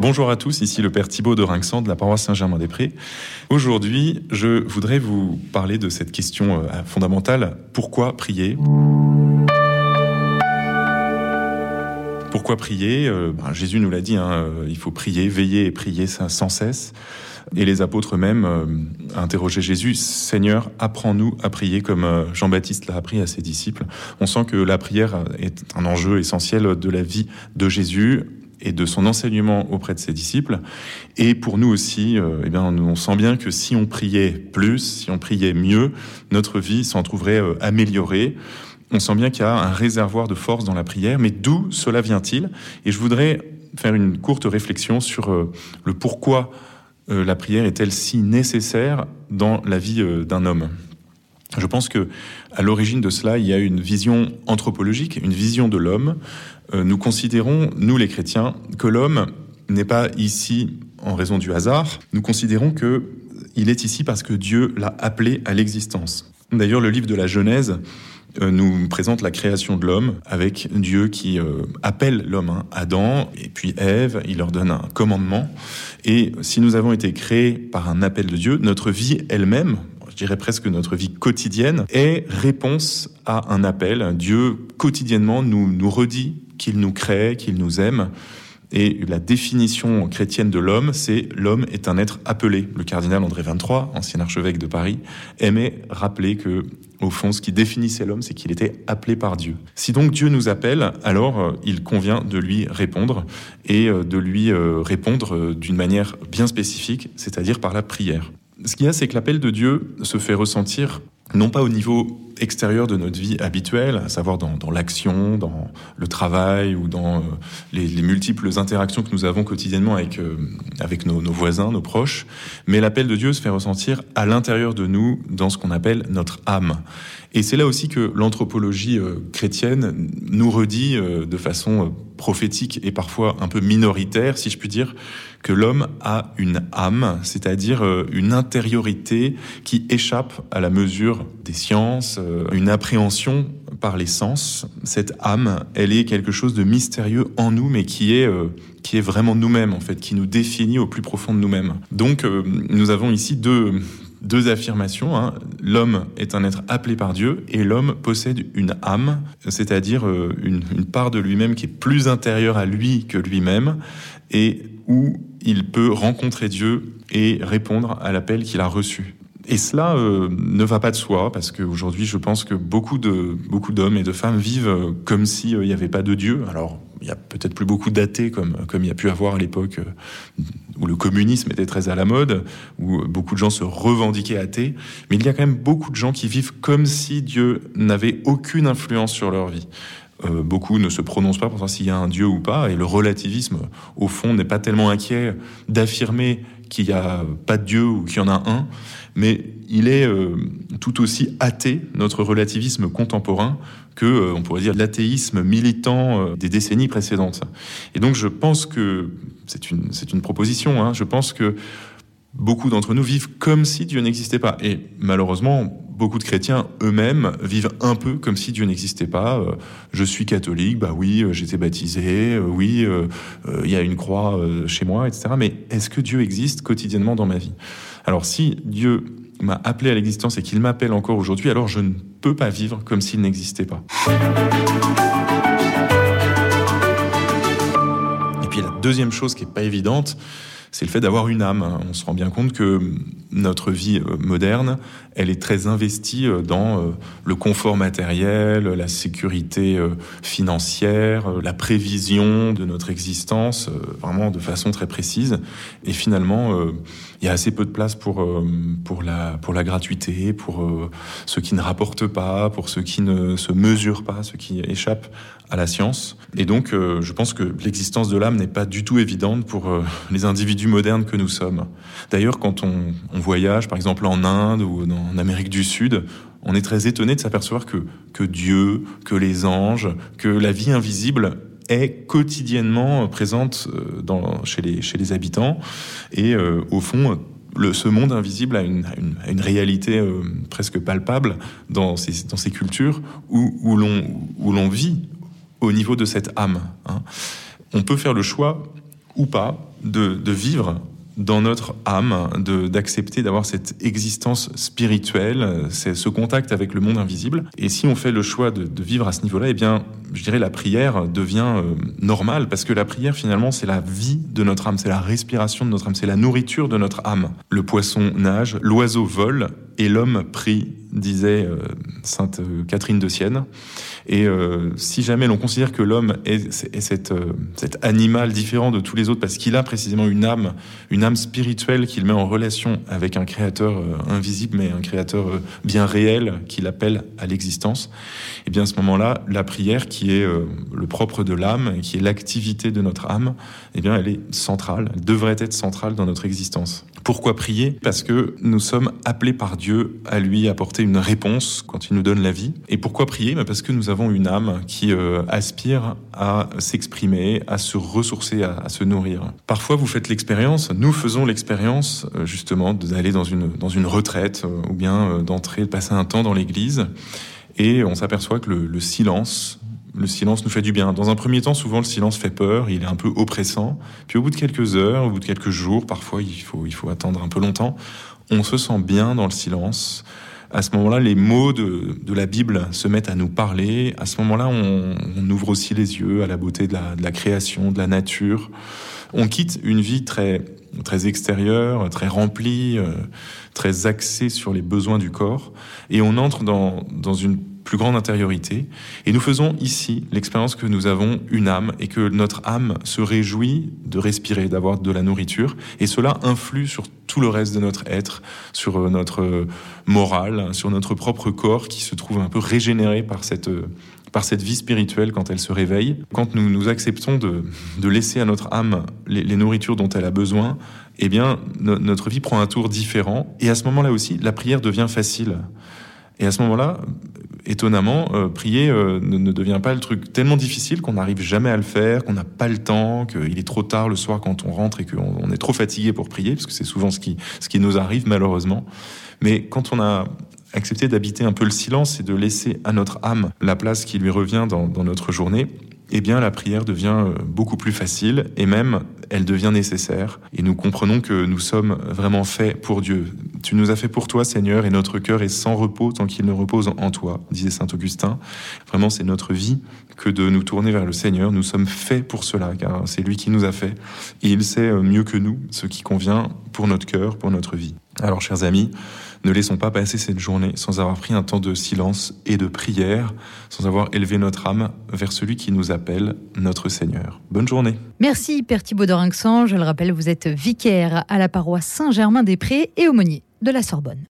Bonjour à tous, ici le Père Thibault de Rinxan de la paroisse Saint-Germain-des-Prés. Aujourd'hui, je voudrais vous parler de cette question euh, fondamentale, pourquoi prier? Pourquoi prier? Euh, ben, Jésus nous l'a dit, hein, euh, il faut prier, veiller et prier sans cesse. Et les apôtres eux-mêmes euh, interrogeaient Jésus, Seigneur, apprends-nous à prier comme Jean-Baptiste l'a appris à ses disciples. On sent que la prière est un enjeu essentiel de la vie de Jésus et de son enseignement auprès de ses disciples. Et pour nous aussi, eh bien, on sent bien que si on priait plus, si on priait mieux, notre vie s'en trouverait améliorée on sent bien qu'il y a un réservoir de force dans la prière, mais d'où cela vient-il? Et je voudrais faire une courte réflexion sur euh, le pourquoi euh, la prière est-elle si nécessaire dans la vie euh, d'un homme? Je pense que à l'origine de cela, il y a une vision anthropologique, une vision de l'homme. Nous considérons, nous les chrétiens, que l'homme n'est pas ici en raison du hasard. Nous considérons que il est ici parce que Dieu l'a appelé à l'existence. D'ailleurs, le livre de la Genèse euh, nous présente la création de l'homme avec Dieu qui euh, appelle l'homme, hein, Adam et puis Ève, il leur donne un commandement. Et si nous avons été créés par un appel de Dieu, notre vie elle-même, je dirais presque notre vie quotidienne, est réponse à un appel. Dieu quotidiennement nous, nous redit qu'il nous crée, qu'il nous aime. Et la définition chrétienne de l'homme, c'est l'homme est un être appelé. Le cardinal André XXIII, ancien archevêque de Paris, aimait rappeler que, au fond, ce qui définissait l'homme, c'est qu'il était appelé par Dieu. Si donc Dieu nous appelle, alors euh, il convient de lui répondre et euh, de lui euh, répondre d'une manière bien spécifique, c'est-à-dire par la prière. Ce qu'il y a, c'est que l'appel de Dieu se fait ressentir non pas au niveau extérieur de notre vie habituelle, à savoir dans, l'action, dans le travail ou dans euh, les, multiples interactions que nous avons quotidiennement avec, euh, avec nos, voisins, nos proches, mais l'appel de Dieu se fait ressentir à l'intérieur de nous, dans ce qu'on appelle notre âme. Et c'est là aussi que l'anthropologie euh, chrétienne nous redit de façon prophétique et parfois un peu minoritaire, si je puis dire, que l'homme a une âme, c'est-à-dire une intériorité qui échappe à la mesure des sciences, euh, une appréhension par les sens. Cette âme, elle est quelque chose de mystérieux en nous, mais qui est euh, qui est vraiment nous-mêmes en fait, qui nous définit au plus profond de nous-mêmes. Donc euh, nous avons ici deux deux affirmations. Hein. L'homme est un être appelé par Dieu et l'homme possède une âme, c'est-à-dire une, une part de lui-même qui est plus intérieure à lui que lui-même et où il peut rencontrer Dieu et répondre à l'appel qu'il a reçu. Et cela euh, ne va pas de soi, parce qu'aujourd'hui, je pense que beaucoup beaucoup d'hommes et de femmes vivent euh, comme s'il n'y avait pas de Dieu. Alors, il y a peut-être plus beaucoup d'athées comme comme il y a pu avoir à l'époque euh, où le communisme était très à la mode, où beaucoup de gens se revendiquaient athées. Mais il y a quand même beaucoup de gens qui vivent comme si Dieu n'avait aucune influence sur leur vie. beaucoup ne se prononcent pas pour savoir s'il y a un Dieu ou pas, et le relativisme, au fond, n'est pas tellement inquiet d'affirmer qu'il n'y a pas de Dieu ou qu'il y en a un, mais il est euh, tout aussi athée, notre relativisme contemporain, que, euh, on pourrait dire, l'athéisme militant euh, des décennies précédentes. Et donc je pense que, c'est une, proposition, hein, je pense que beaucoup d'entre nous vivent comme si Dieu n'existait pas. Et malheureusement, beaucoup de chrétiens eux-mêmes vivent un peu comme si Dieu n'existait pas. je suis catholique, bah oui, j'étais baptisé, oui, il y a une croix chez moi, etc. Mais est-ce que Dieu existe quotidiennement dans ma vie? Alors si Dieu m'a appelé à l'existence et qu'il m'appelle encore aujourd'hui, alors je ne peux pas vivre comme s'il n'existait pas. Et puis la deuxième chose qui n'est pas évidente, c'est le fait d'avoir une âme. On se rend bien compte que notre vie euh, moderne, elle est très investie euh, dans euh, le confort matériel, la sécurité financière, la prévision de notre existence, vraiment de façon très précise. Et finalement, il y a assez peu de place pour pour la pour la gratuité, pour ceux qui ne rapportent pas, pour ceux qui ne se mesurent pas, ceux qui échappent à la science. Et donc, je pense que l'existence de l'âme n'est pas du tout évidente pour les individus modernes que nous sommes. D'ailleurs, quand on, on voyage, par exemple en Inde ou en Amérique du Sud, on est très étonné de s'apercevoir que, que Dieu, que les anges, que la vie invisible est quotidiennement présente euh, chez, les, chez les habitants. Et euh, au fond, ce monde invisible a une, une, réalité euh, presque palpable dans ces, dans ces cultures où, où l'on vit au niveau de cette âme. Hein. On peut faire le choix ou pas de, de vivre dans notre âme, d'accepter d'avoir cette existence spirituelle, ce contact avec le monde invisible. Et si on fait le choix de, vivre à ce niveau-là, eh bien, je dirais la prière devient euh, normale parce que la prière finalement c'est la vie de notre âme, c'est la respiration de notre âme, c'est la nourriture de notre âme. Le poisson nage, l'oiseau vole et l'homme prie, disait euh, sainte euh, Catherine de Sienne. Et euh, si jamais l'on considère que l'homme est, cet, cet, animal différent de tous les autres parce qu'il a précisément une âme, une âme spirituelle qu'il met en relation avec un créateur invisible mais un créateur bien réel qu'il appelle à l'existence, et eh bien à ce moment-là, la prière qui est le propre de l'âme, qui est l'activité de notre âme, et eh bien elle est centrale, elle devrait être centrale dans notre existence. Pourquoi prier? Parce que nous sommes appelés par Dieu à lui apporter une réponse quand il nous donne la vie. Et pourquoi prier? Bah, Parce que nous avons une âme qui euh, aspire à s'exprimer, à se ressourcer, à, se nourrir. Parfois, vous faites l'expérience, nous faisons l'expérience euh, justement d'aller dans une, dans une retraite euh, ou bien d'entrer, de passer un temps dans l'église. Et on s'aperçoit que le, le silence le silence nous fait du bien. Dans un premier temps, souvent le silence fait peur, il est un peu oppressant. Puis au bout de quelques heures, au bout de quelques jours, parfois il faut, il faut attendre un peu longtemps, on se sent bien dans le silence. À ce moment-là, les mots de, la Bible se mettent à nous parler. À ce moment-là, on, on, ouvre aussi les yeux à la beauté de la, de la création, de la nature. On quitte une vie très, très extérieure, très remplie, euh, très axée sur les besoins du corps, et on entre dans, dans une plus grande intériorité. Et nous faisons ici l'expérience que nous avons une âme et que notre âme se réjouit de respirer, d'avoir de la nourriture. Et cela influe sur tout le reste de notre être, sur euh, notre euh, morale, sur notre propre corps qui se trouve un peu régénéré par cette, euh, par cette vie spirituelle quand elle se réveille. Quand nous nous acceptons de, de laisser à notre âme les, les, nourritures dont elle a besoin, eh bien, notre vie prend un tour différent. Et à ce moment-là aussi, la prière devient facile. Et à ce moment-là, étonnamment, euh, prier euh, ne, devient pas le truc tellement difficile qu'on n'arrive jamais à le faire, qu'on n'a pas le temps, qu'il est trop tard le soir quand on rentre et qu'on on est trop fatigué pour prier, parce que c'est souvent ce qui, ce qui nous arrive malheureusement. Mais quand on a accepté d'habiter un peu le silence et de laisser à notre âme la place qui lui revient dans, dans notre journée, eh bien la prière devient euh, beaucoup plus facile et même elle devient nécessaire. Et nous comprenons que nous sommes vraiment faits pour Dieu. Tu nous as fait pour toi, Seigneur, et notre cœur est sans repos tant qu'il ne repose en toi, disait saint Augustin. Vraiment, c'est notre vie que de nous tourner vers le Seigneur. Nous sommes faits pour cela, car c'est lui qui nous a fait. Et il sait euh, mieux que nous ce qui convient pour notre cœur, pour notre vie. Alors, chers amis, ne laissons pas passer cette journée sans avoir pris un temps de silence et de prière, sans avoir élevé notre âme vers celui qui nous appelle, notre Seigneur. Bonne journée. Merci Père Thibault d'Orinxan. Je le rappelle, vous êtes vicaire à la paroisse Saint-Germain-des-Prés et aumônier de la Sorbonne.